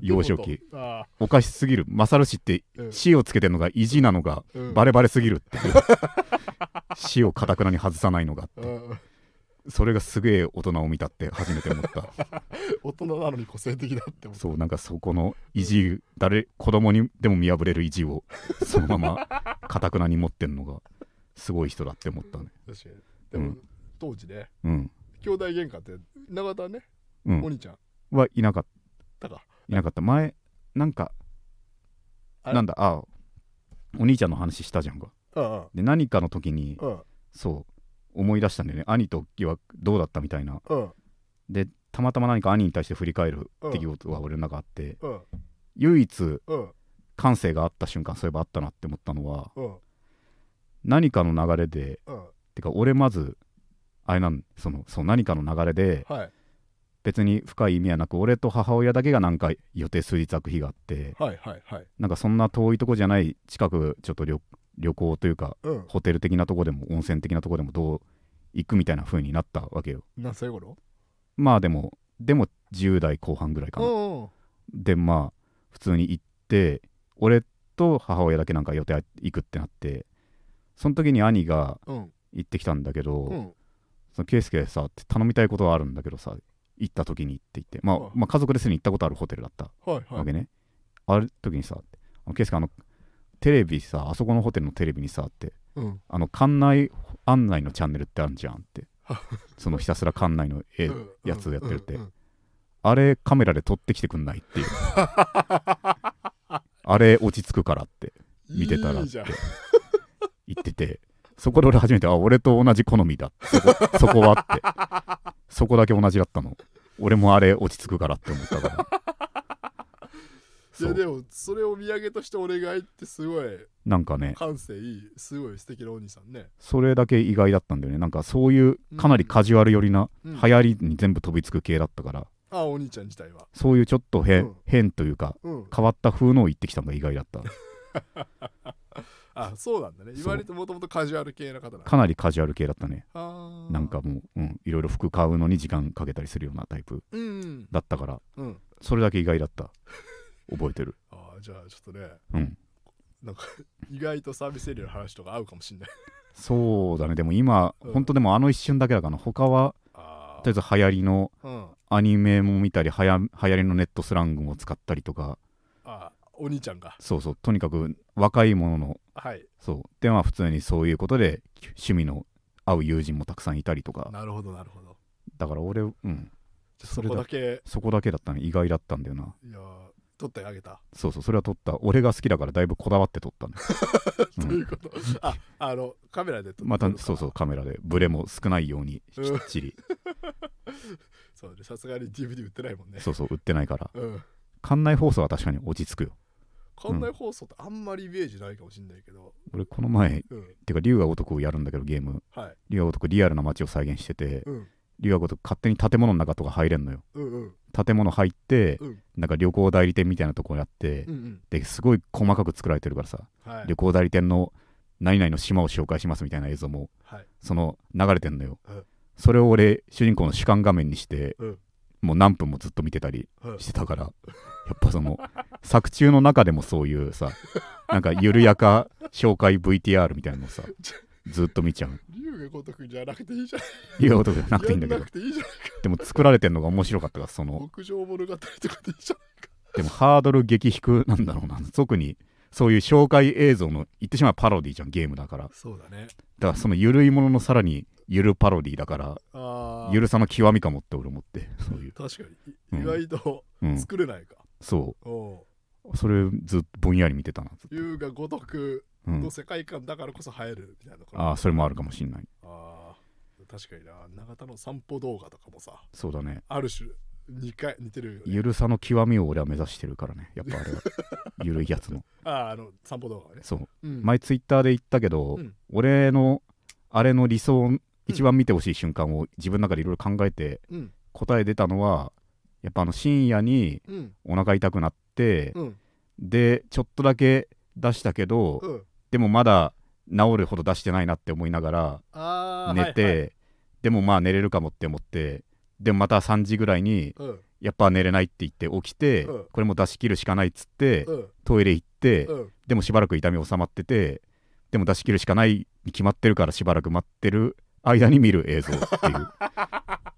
幼少期。あおかしすぎる。勝るしってーうん。死をつけてるのが意地なのがうん。バレバレすぎるっていう。死をかたくなに外さないのがって。うん。それがすげえ大人を見たって初めて思った。(laughs) 大人なのに個性的だってそうなんかそこの意地誰子供にでも見破れる意地をそのままかたくなに持ってんのがすごい人だって思ったね。確かに。でも、うん。当時ねうん。兄弟喧嘩って永田ね、うん。お兄ちゃん。はいなかった。かいなかった。前なんかあれ？なんだ？あお兄ちゃんの話したじゃんか。うんで何かの時にうん。そう思い出したんだよね。兄とはどうだったみたいな。うん。でたまたま何か兄に対して振り返る出来事が俺の中あってうん。唯一うん。感性があった瞬間そういえばあったなって思ったのはうん何かの流れでうん。てか俺まずあれなんそのそう何かの流れではい。別に深い意味はなく俺と母親だけがなんか予定数日空く日があってはいはいはい。なんかそんな遠いとこじゃない近くちょっと旅旅行というかうん。ホテル的なとこでも温泉的なとこでもどう行くみたいな風になったわけよ。何歳頃まあでもでも10代後半ぐらいかな。でまあ普通に行って俺と母親だけなんか予定行くってなってその時に兄がうん。行ってきたんだけど、うん。その圭介さって頼みたいことはあるんだけどさ行った時にって言って、まあはい。まあ家族ですでに行ったことあるホテルだったはいはい。わけね、ある時にさあの圭介あのテレビさあそこのホテルのテレビにさってうん。あの館内案内のチャンネルってあるじゃんって。は (laughs) そのひたすら館内の絵うん。やつやってるって。うんうん。あれカメラで撮ってきてくんないっていう。(laughs) あれ落ち着くからって見てたらって。いいじゃん言っててそこで俺初めてあ俺と同じ好みだ。そこそこはって。そこだけ同じだったの。俺もあれ落ち着くからって思ったから。いやでもそれを土産として俺が行ってすごいなんかね。感性いいすごい素敵なお兄さんね。それだけ意外だったんだよね。なんかそういうかなりカジュアル寄りなうん。流行りに全部飛びつく系だったから。あお兄ちゃん自体は。そういうちょっとへ、うん。変というかうん。変わった風のを言ってきたのが意外だった (laughs) あそうなんだね。言われてもともとカジュアル系な方なんだかなりカジュアル系だったね。なんかもう、うん、いろいろ服買うのに時間かけたりするようなタイプうんだったからうん。それだけ意外だった。覚えてる。(laughs) あーじゃあちょっとねうん。なんか (laughs) 意外とサービスエリアの話とか合うかもしんない。そうだね。でも今、うん。本当でもあの一瞬だけだかな他はあとりあえず流行りのうん。アニメも見たりはや流行りのネットスラングも使ったりとかあお兄ちゃんが。そうそう。とにかく若いもののはい。そう。でまあ普通にそういうことで趣味の合う友人もたくさんいたりとか。なるほどなるほど。だから俺うん。そそれだこだけ。そこだけだったね。意外だったんだよな。いやー取ってあげた、そうそう。それは撮った。俺が好きだからだいぶこだわって撮ったんだ (laughs) うんということ？ああのカメラで撮また撮るからそうそうカメラで。ブレも少ないようにきっちり。(laughs) そうねさすがに DVD 売ってないもんね。そうそう売ってないから。うん。館内放送は確かに落ち着くよ館内放送ってあんまりイメージないかもしんないけど。俺この前うん。てか竜が如くをやるんだけどゲーム。はい。竜が如くリアルな街を再現しててうん。竜が如く勝手に建物の中とか入れんのよ。うんうん。建物入ってうん。なんか旅行代理店みたいなとこやってうんうん。ですごい細かく作られてるからさはい。旅行代理店の何々の島を紹介しますみたいな映像もはい。その流れてんのよ。うん。それを俺主人公の主観画面にしてうん。もう何分もずっと見てたりはいしてたから (laughs) やっぱその作中の中でもそういうさなんか緩やか紹介 VTR みたいなのをさずっと見ちゃう。龍が如くじゃなくていいじゃん竜が如くじゃなくていいんだけど。でも作られてんのが面白かったからその牧場物語とかでいいじゃんでもハードル激低なんだろうな。特にそういう紹介映像の言ってしまえばパロディじゃんゲームだから。だそうだね。からその緩いもののさらにゆるパロディだからああゆるさの極みかもって俺思ってそういう、確かに。意外とうん、作れないか、そおう。うそれずっとぼんやり見てたなずっと、龍が如くうん。の、世界観だからこそ映えるみたいなところ。ああそれもあるかもしんない。あー確かにな。永田の散歩動画とかもさそうだね。ある種2回似てるゆるさの極みを俺は目指してるからねやっぱあれは。(laughs) ゆるいやつのあああの散歩動画はね、そう。うん。前ツイッターで言ったけど、うん。俺のあれの理想一番見てほしい瞬間を自分の中でいろいろ考えてうん。答え出たのはやっぱあの深夜にうん。お腹痛くなって、うん。でちょっとだけ出したけど、うん。でもまだ治るほど出してないなって思いながら寝て、はいはい。でもまあ寝れるかもって思ってでもまた3時ぐらいにうん。やっぱ寝れないって言って起きて、うん。これも出し切るしかないっつって、うん。トイレ行って、うん。でもしばらく痛み収まっててでも出し切るしかないに決まってるからしばらく待ってる間に見る映像っていう (laughs)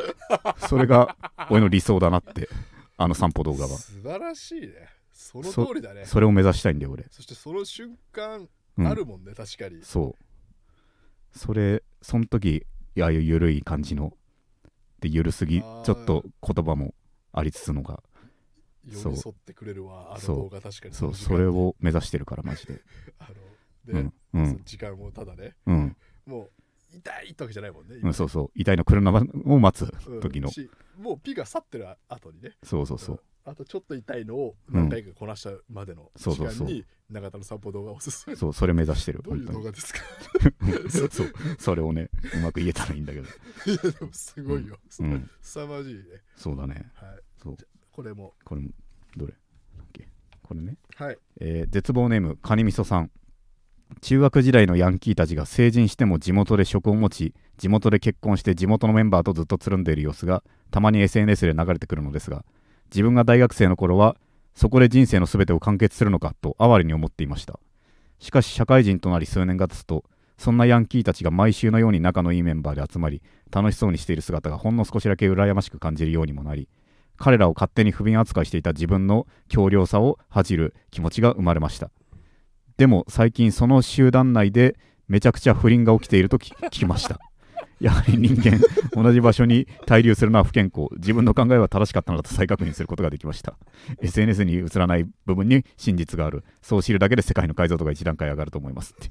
(laughs) それが俺の理想だなってあの散歩動画は。素晴らしいね。その通りだね。そそれを目指したいんだよ俺。してその瞬間うん。あるもんね、確かに。そう。それその時ああいう緩い感じので緩すぎちょっと言葉もありつつのが寄り添ってくれるわあのそう動画確かに。そうそれを目指してるからマジで。(laughs) あので、うんうそんの時間をただね。うん、もう痛いってわけじゃないもんね、うん、そうそう。痛いの車を待つうん時の。しもうピが去ってる後にね。そうそうそう。あとちょっと痛いのを何回かこなしたまでの時間に永田の散歩動画をおすすめ。そうそれ目指してる。どういう動画ですか？(laughs) そうそれをねうまく言えたらいいんだけど。いやでもすごいよ、うん。凄まじいね。そうだね。はい。そう。これも。これもどれ？これね。はい。えー絶望ネームカニみそさん中学時代のヤンキーたちが成人しても地元で職を持ち地元で結婚して地元のメンバーとずっとつるんでいる様子がたまに SNS で流れてくるのですが自分が大学生の頃はそこで人生の全てを完結するのかと哀れに思っていました。しかし社会人となり数年が経つとそんなヤンキーたちが毎週のように仲のいいメンバーで集まり楽しそうにしている姿がほんの少しだけ羨ましく感じるようにもなり彼らを勝手に不憫扱いしていた自分の強量さを恥じる気持ちが生まれました。でも最近その集団内でめちゃくちゃ不倫が起きているとき (laughs) 聞きました。やはり人間同じ場所に滞留するのは不健康。自分の考えは正しかったのだと再確認することができました。SNS に映らない部分に真実がある。そう知るだけで世界の解像度が一段階上がると思いますって。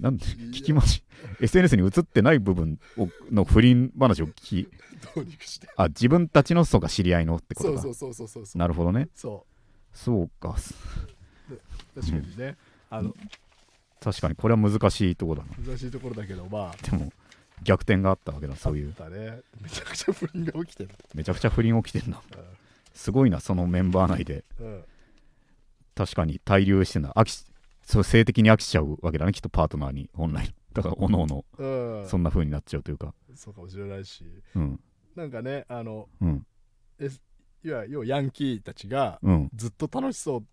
なんで聞きまし SNS に映ってない部分をの不倫話を聞きどうにかして。あ自分たちのそうか知り合いのってことか。そうそうそうそうそうなるほどね。そそうか。う確かにね、あの確かにこれは難しいところだな。難しいところだけどまあ。でも逆転があったわけだそういう。ねめちゃくちゃ不倫が起きてる。めちゃくちゃ不倫起きてんな。すごいなそのメンバー内で。うん、うん確かに滞留してんだ飽きそう性的に飽きちゃうわけだねきっとパートナーに。本来。だからおのおの。うん、そんな風になっちゃうというか。そうかもしれないし。うん。なんかねあのうん。いわ要はヤンキーたちがうん。ずっと楽しそう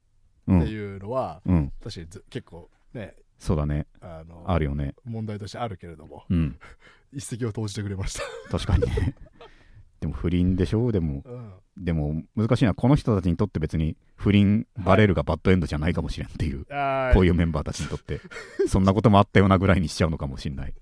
ってうんいうのは、うん。確かにず結構ねそうだね。あのあるよね。問題としてあるけれどもうん。(laughs) 一石を投じてくれました、確かにね。(laughs) でも不倫でしょ？でもうん、でも難しいのはこの人たちにとって別に不倫バレるがバッドエンドじゃないかもしれんっていうあこういうメンバーたちにとって。(laughs) そんなこともあったようなぐらいにしちゃうのかもしれない。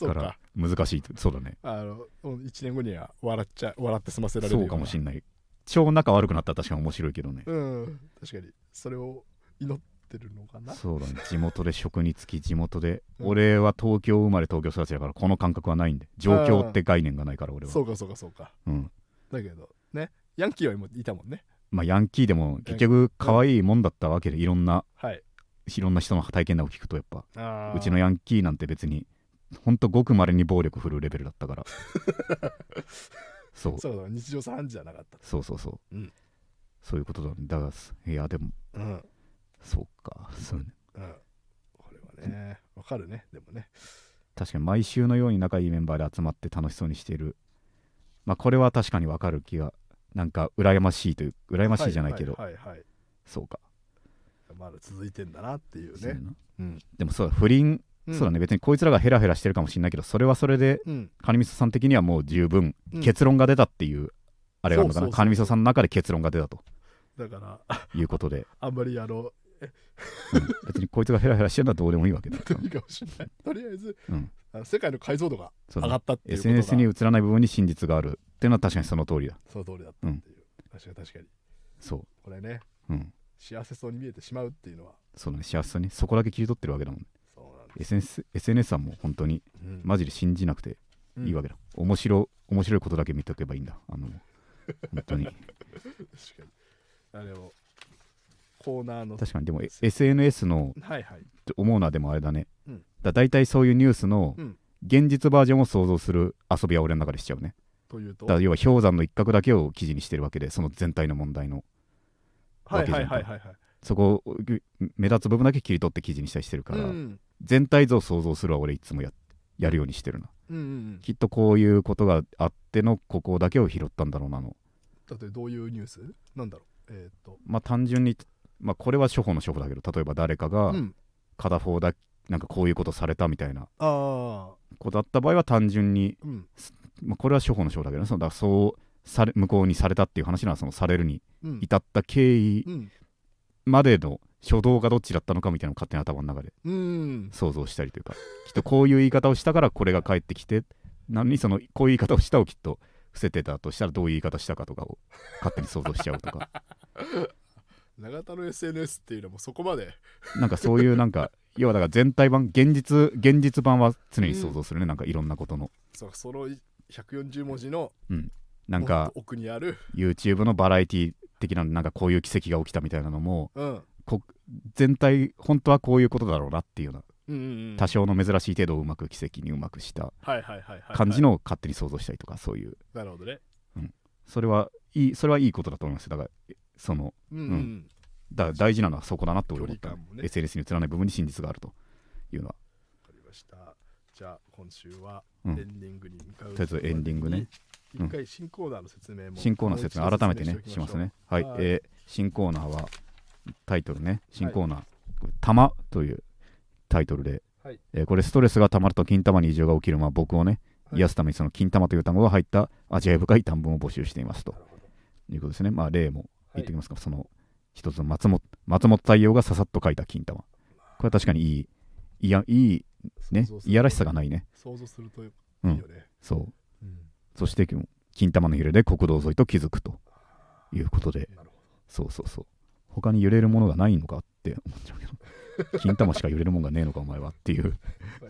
だから難しいそうだね。あの1年後には笑っちゃ笑って済ませられるそうかもしれない超仲悪くなったら確かに面白いけどね。うん。確かに。それを祈ってるのかな？そうだね。地元で職に就き地元で、うん。俺は東京生まれ東京育ちだからこの感覚はないんで。状況って概念がないから俺は。そうかそうかそうか。うん。だけどね。ヤンキーは今いたもんね。まあヤンキーでも結局可愛いもんだったわけでいろんなはい。いろんな人の体験談を聞くとやっぱうちのヤンキーなんて別にほんとごくまれに暴力振るうレベルだったから (laughs) そう。そうだ日常茶飯事じゃなかった。そうそうそう、うん。そういうことだだからいやでも。うん。そうかそうね。うん。これはねわかるね。でもね。確かに毎週のように仲いいメンバーで集まって楽しそうにしている。まあこれは確かにわかる気がなんか羨ましいという羨ましいじゃないけど、はいはいはいはいそうか、まだ続いてんだなっていうね。うん。でもそうだ不倫、うん。そうだね。別にこいつらがヘラヘラしてるかもしれないけどそれはそれでうん。カニミソさん的にはもう十分、うん。結論が出たっていうあれがあるのかな。そうそうそうカニミソさんの中で結論が出たと。だからあいうことで、(laughs) あんまりあのうん。別にこいつがヘラヘラしてるのはどうでもいいわけだ、いいかもしれない。とりあえずうん、世界の解像度が上がったっていうことが。SNS に映らない部分に真実があるっていうのは確かにその通りだ。その通りだったっていう、確かに確かに。そこれね。ううん。幸せそうに見えてしまうっていうのは。そうだね。幸せにそこだけ切り取ってるわけだもんそ SNS, SNS はもう本当にうん。マジで信じなくていいわけだ、面白面白いことだけ見とけばいいんだ。あの本当に。(laughs) 確かに。あでもコーナーの。確かに。でもえ SNS のはいはい。思うのはでもあれだね、うん。だ大体そういうニュースのうん。現実バージョンを想像する遊びは俺の中でしちゃうね。というと？だ要は氷山の一角だけを記事にしてるわけでその全体の問題の。はいはいわけじゃんかはいはいはいそこ目立つ部分だけ切り取って記事にしたりしてるから、うん全体像を想像するは俺いつもややるようにしてるなうんうんきっとこういうことがあってのここだけを拾ったんだろうなの。だってどういうニュース？なんだろう？えーっと。まあ単純に、まあ、これは処方の処方だけど例えば誰かがうん。片方だなんかこういうことされたみたいな。ああことだった場合は単純に、うん。まあ、これは処方の処だけどねそのだそうされ向こうにされたっていう話ならそのされるにうん。至った経緯うん。までの初動がどっちだったのかみたいなのを勝手に頭の中で。うん。想像したりというか。きっとこういう言い方をしたからこれが返ってきてなのにそのこういう言い方をしたをきっと伏せてたとしたらどういう言い方したかとかを勝手に想像しちゃうとか。(laughs) 永田の SNS っていうのもそこまで。なんかそういうなんか要はだから全体版現実現実版は常に想像するね、なんかいろんなことの。そうその140文字のなんかもっと奥にある。YouTube のバラエティ的ななんかこういう奇跡が起きたみたいなのもうん。こ全体本当はこういうことだろうなっていうようなうんうんうん。多少の珍しい程度をうまく奇跡にうまくした感じの勝手に想像したりとかそういう。なるほどね。それはいいそれはいいことだと思いますよ。だからそのうんうん。うん。だ大事なのはそこだなって俺思った、ね。SNS に映らない部分に真実があるというのは。わかりました。じゃあ今週はうん。エンディングに向かうとりあえずエンディングね。うん。一回新コーナーの説明も新コーナー説明改めてねしますね。はい、えー新コーナーはタイトルね。新コーナー「玉」というタイトルで、はい。えーこれストレスがたまると金玉に異常が起きる、まあ、僕をねはい。癒すためにその金玉という単語が入った味わい深い短文を募集していますと。いうことですね。まあ例も言ってきますか、その一つの松本松本太陽がささっと書いた金玉。これは確かにいいいやいいねいやらしさがないね。想像するといいうん。よねそう。うん。そして金玉の揺れで国道沿いと気づくということで。そうそうそう他に揺れるものがないのかって思っちゃうけど。金玉しか揺れるもんがねえのかお前はっていう。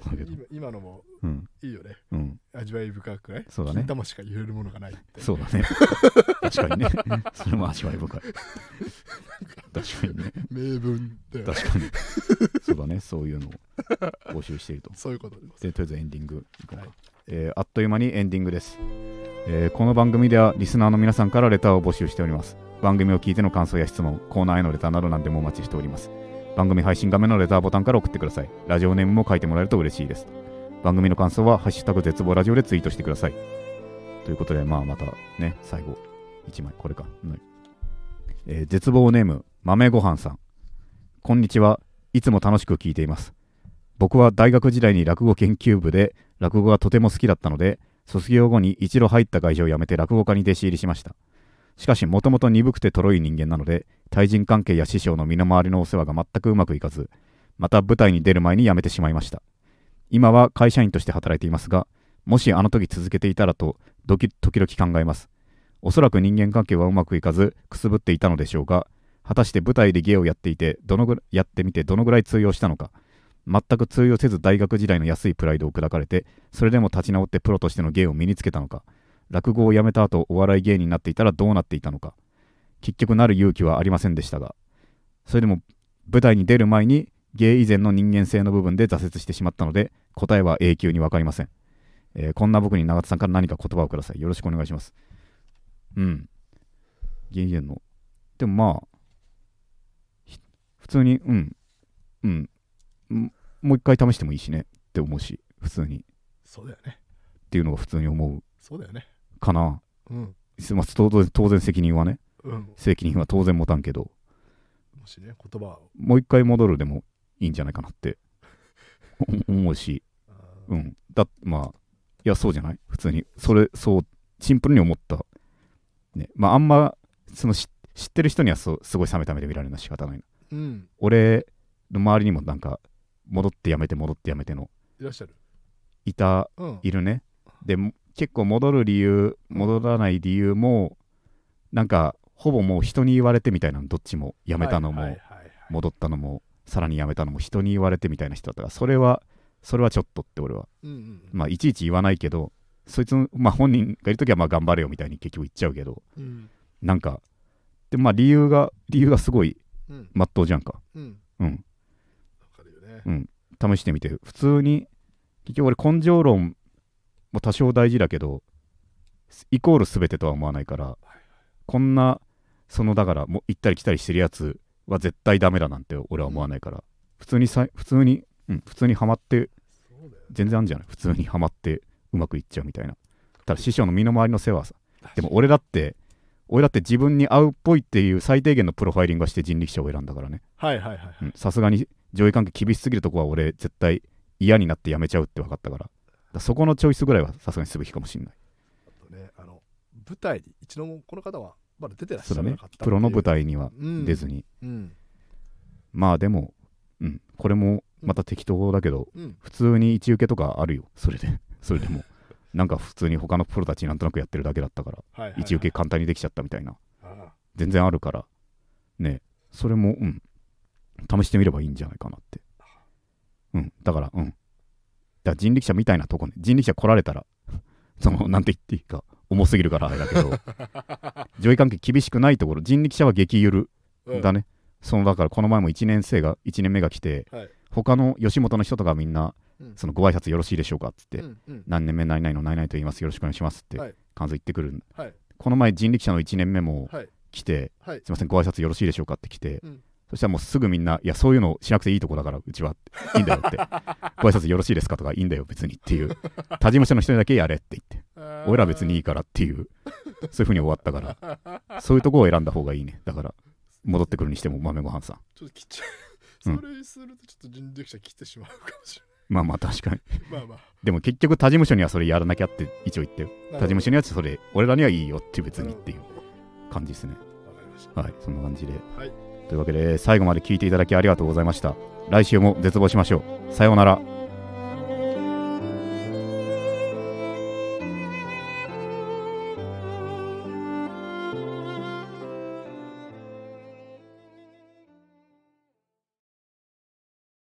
(laughs) 今今のもうん。いいよね。うん。味わい深くない？そうだね。金玉しか揺れるものがないそうだね。(laughs) 確かにね。それも味わい深い。確かにね。名文だよね確かに。そうだね。そういうのを募集していると。そういうことででとりあえずエンディングいこうか、はい。えーあっという間にエンディングです、えーこの番組ではリスナーの皆さんからレターを募集しております番組を聞いての感想や質問コーナーへのレターなど何でもお待ちしております。番組配信画面のレターボタンから送ってください。ラジオネームも書いてもらえると嬉しいです。番組の感想は「ハッシュタグ絶望ラジオ」でツイートしてください。ということでまあまたね最後1枚これか、はい。えー絶望ネーム豆ごはんさん。こんにちは。いつも楽しく聞いています。僕は大学時代に落語研究部で落語がとても好きだったので卒業後に一度入った会社を辞めて落語家に弟子入りしました。しかしもともと鈍くてとろい人間なので対人関係や師匠の身の回りのお世話が全くうまくいかずまた舞台に出る前に辞めてしまいました。今は会社員として働いていますがもしあの時続けていたらとドキ時々考えます。おそらく人間関係はうまくいかずくすぶっていたのでしょうが果たして舞台で芸をやっていてどのぐやってみてどのぐらい通用したのか。全く通用せず大学時代の安いプライドを砕かれてそれでも立ち直ってプロとしての芸を身につけたのか。落語をやめた後お笑い芸人になっていたらどうなっていたのか。結局なる勇気はありませんでしたが。それでも舞台に出る前に芸以前の人間性の部分で挫折してしまったので答えは永久に分かりません、えーこんな僕に永田さんから何か言葉をください。よろしくお願いします。うん。芸以前の。でもまあひ普通にうん。うん。うんもう一回試してもいいしねって思うし普通に。っそうだよね。ていうのが普通に思う。そうだよねかな。うん。まあ当然当然責任はね。うん。責任は当然持たんけど。もしね言葉を。もう一回戻るでもいいんじゃないかなって。お (laughs) 思うし。うん。だまあいやそうじゃない？普通に。それそうシンプルに思った。ね。まああんまその知知ってる人にはそうすごい冷めた目で見られるのは仕方ないな。うん。俺の周りにもなんか戻ってやめて戻ってやめての。いらっしゃる。いたうん。いるね。でも結構戻る理由戻らない理由もなんかほぼもう人に言われてみたいなのどっちもやめたのも、戻ったのもさらにやめたのも人に言われてみたいな人だった。からそれはそれはちょっとって俺はうんうんまあいちいち言わないけどそいつのまあ本人がいる時はまあ頑張れよみたいに結局言っちゃうけどうん。なんかでまあ理由が理由がすごいうん。まっとうじゃんか。うん。うん。わかるよね。うん。試してみて普通に結局俺根性論も多少大事だけどイコール全てとは思わないからこんなそのだからもう行ったり来たりしてるやつは絶対ダメだなんて俺は思わないから、普通にさ普通に、うん、普通にはまって全然あるんじゃない。普通にはまってうまくいっちゃうみたいな。ただ師匠の身の回りの世話はさでも俺だって俺だって自分に合うっぽいっていう最低限のプロファイリングはして人力車を選んだからね。はいはいはいさすがに上位関係厳しすぎるとこは俺絶対嫌になってやめちゃうって分かったからそこのチョイスぐらいはさすがにすべきかもしれない。あとね、あの、舞台に、一度もこの方はまだ出てらっしゃらなかったプロの舞台台には出ずに、うん。まあでもうん。これもまた適当だけどうん。普通に一受けとかあるよ。それで。(laughs) それでも。なんか普通に他のプロたちなんとなくやってるだけだったから。は。一受け簡単にできちゃったみたいな。あ全然あるから。ね。それもうん。試してみればいいんじゃないかなって。うん。だからうんだ人力車みたいなとこね。人力車来られたら (laughs) そのなんて言っていいか重すぎるからあれだけど。(laughs) 上位関係厳しくないところ。人力車は激ゆるあだね、そのだからこの前も1年生が1年目が来てはい。他の吉本の人とかみんなうん。そのご挨拶よろしいでしょうかっつって、うんうん。何年目何々の何々と言いますよろしくお願いしますってはい。感想言ってくる、はい。この前人力車の1年目もはい。来て、はい。すいませんご挨拶よろしいでしょうかって来て、うんそしたらもうすぐみんないやそういうのしなくていいとこだからうちはいいんだよって。(laughs) ご挨拶よろしいですかとかいいんだよ別にっていう。他事務所の人にだけやれって言って。俺ら別にいいからっていう。そういうふうに終わったから。そういうとこを選んだ方がいいね。だから戻ってくるにしても豆ごはんさん。ちょっと切っちゃう。うん。それするとちょっと人力車切ってしまうかもしれまあまあ確かに。ない。まあまあ。でも結局他事務所にはそれやらなきゃって一応言ってよ。他事務所ににはそれ俺らにはいいよって別にっていう感じですね。はいそんな感じで、はいというわけで最後まで聞いていただきありがとうございました。来週も絶望しましょう。さようなら。